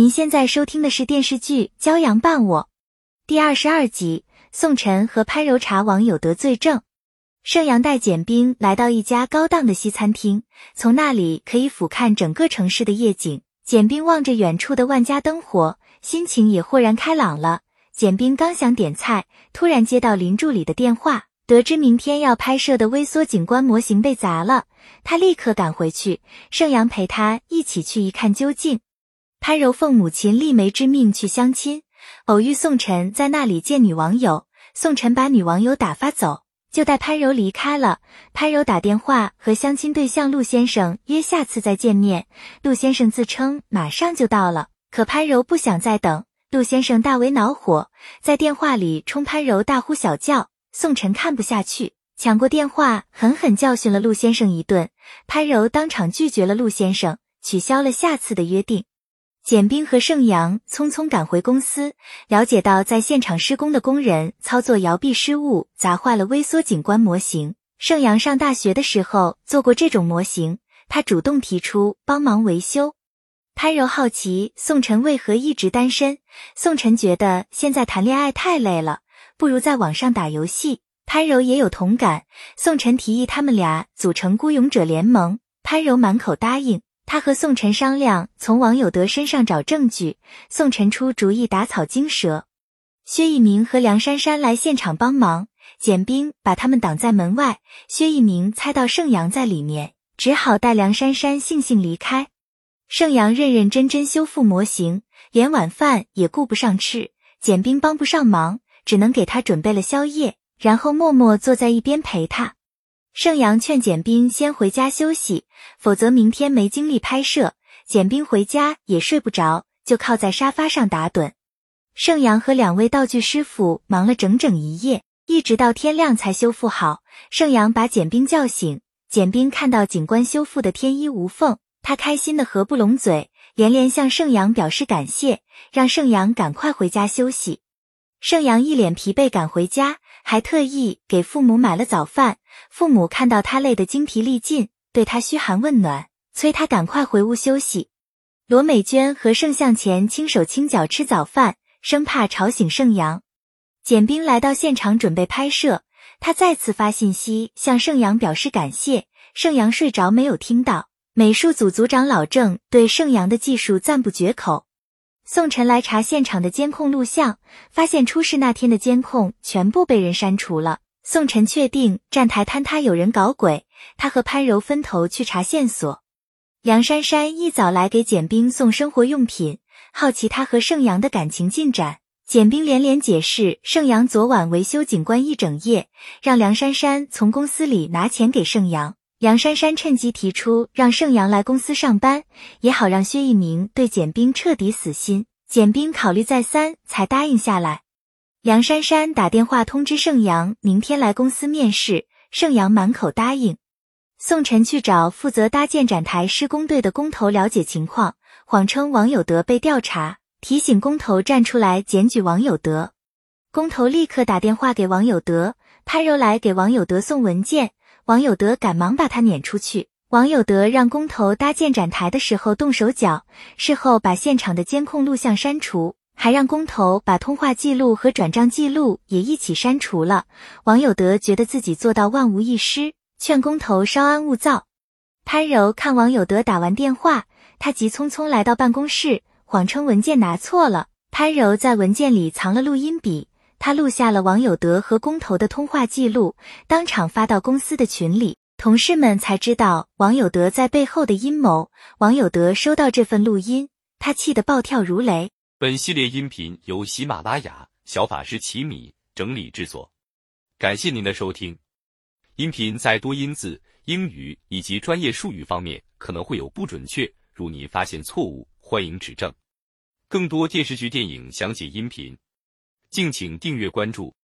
您现在收听的是电视剧《骄阳伴我》第二十二集。宋晨和潘柔茶王有得罪证。盛阳带简冰来到一家高档的西餐厅，从那里可以俯瞰整个城市的夜景。简冰望着远处的万家灯火，心情也豁然开朗了。简冰刚想点菜，突然接到林助理的电话，得知明天要拍摄的微缩景观模型被砸了，他立刻赶回去。盛阳陪他一起去一看究竟。潘柔奉母亲丽梅之命去相亲，偶遇宋晨在那里见女网友。宋晨把女网友打发走，就带潘柔离开了。潘柔打电话和相亲对象陆先生约下次再见面。陆先生自称马上就到了，可潘柔不想再等。陆先生大为恼火，在电话里冲潘柔大呼小叫。宋晨看不下去，抢过电话狠狠教训了陆先生一顿。潘柔当场拒绝了陆先生，取消了下次的约定。简冰和盛阳匆匆赶回公司，了解到在现场施工的工人操作摇臂失误，砸坏了微缩景观模型。盛阳上大学的时候做过这种模型，他主动提出帮忙维修。潘柔好奇宋晨为何一直单身，宋晨觉得现在谈恋爱太累了，不如在网上打游戏。潘柔也有同感，宋晨提议他们俩组成孤勇者联盟，潘柔满口答应。他和宋晨商量，从王有德身上找证据。宋晨出主意打草惊蛇，薛一鸣和梁珊珊来现场帮忙，简冰把他们挡在门外。薛一鸣猜到盛阳在里面，只好带梁珊珊悻悻离开。盛阳认认真真修复模型，连晚饭也顾不上吃。简冰帮不上忙，只能给他准备了宵夜，然后默默坐在一边陪他。盛阳劝简冰先回家休息，否则明天没精力拍摄。简冰回家也睡不着，就靠在沙发上打盹。盛阳和两位道具师傅忙了整整一夜，一直到天亮才修复好。盛阳把简冰叫醒，简冰看到景观修复的天衣无缝，他开心的合不拢嘴，连连向盛阳表示感谢，让盛阳赶快回家休息。盛阳一脸疲惫赶回家。还特意给父母买了早饭。父母看到他累得精疲力尽，对他嘘寒问暖，催他赶快回屋休息。罗美娟和盛向前轻手轻脚吃早饭，生怕吵醒盛阳。简冰来到现场准备拍摄，他再次发信息向盛阳表示感谢。盛阳睡着没有听到。美术组组长老郑对盛阳的技术赞不绝口。宋晨来查现场的监控录像，发现出事那天的监控全部被人删除了。宋晨确定站台坍塌有人搞鬼，他和潘柔分头去查线索。梁珊珊一早来给简冰送生活用品，好奇他和盛阳的感情进展。简冰连连解释，盛阳昨晚维修景观一整夜，让梁珊珊从公司里拿钱给盛阳。杨珊珊趁机提出让盛阳来公司上班，也好让薛一鸣对简冰彻底死心。简冰考虑再三，才答应下来。杨珊珊打电话通知盛阳明天来公司面试，盛阳满口答应。宋晨去找负责搭建展台施工队的工头了解情况，谎称王有德被调查，提醒工头站出来检举王有德。工头立刻打电话给王有德，潘柔来给王有德送文件。王有德赶忙把他撵出去。王有德让工头搭建展台的时候动手脚，事后把现场的监控录像删除，还让工头把通话记录和转账记录也一起删除了。王有德觉得自己做到万无一失，劝工头稍安勿躁。潘柔看王有德打完电话，他急匆匆来到办公室，谎称文件拿错了。潘柔在文件里藏了录音笔。他录下了王有德和工头的通话记录，当场发到公司的群里，同事们才知道王有德在背后的阴谋。王有德收到这份录音，他气得暴跳如雷。本系列音频由喜马拉雅小法师奇米整理制作，感谢您的收听。音频在多音字、英语以及专业术语方面可能会有不准确，如您发现错误，欢迎指正。更多电视剧、电影详解音频。敬请订阅关注。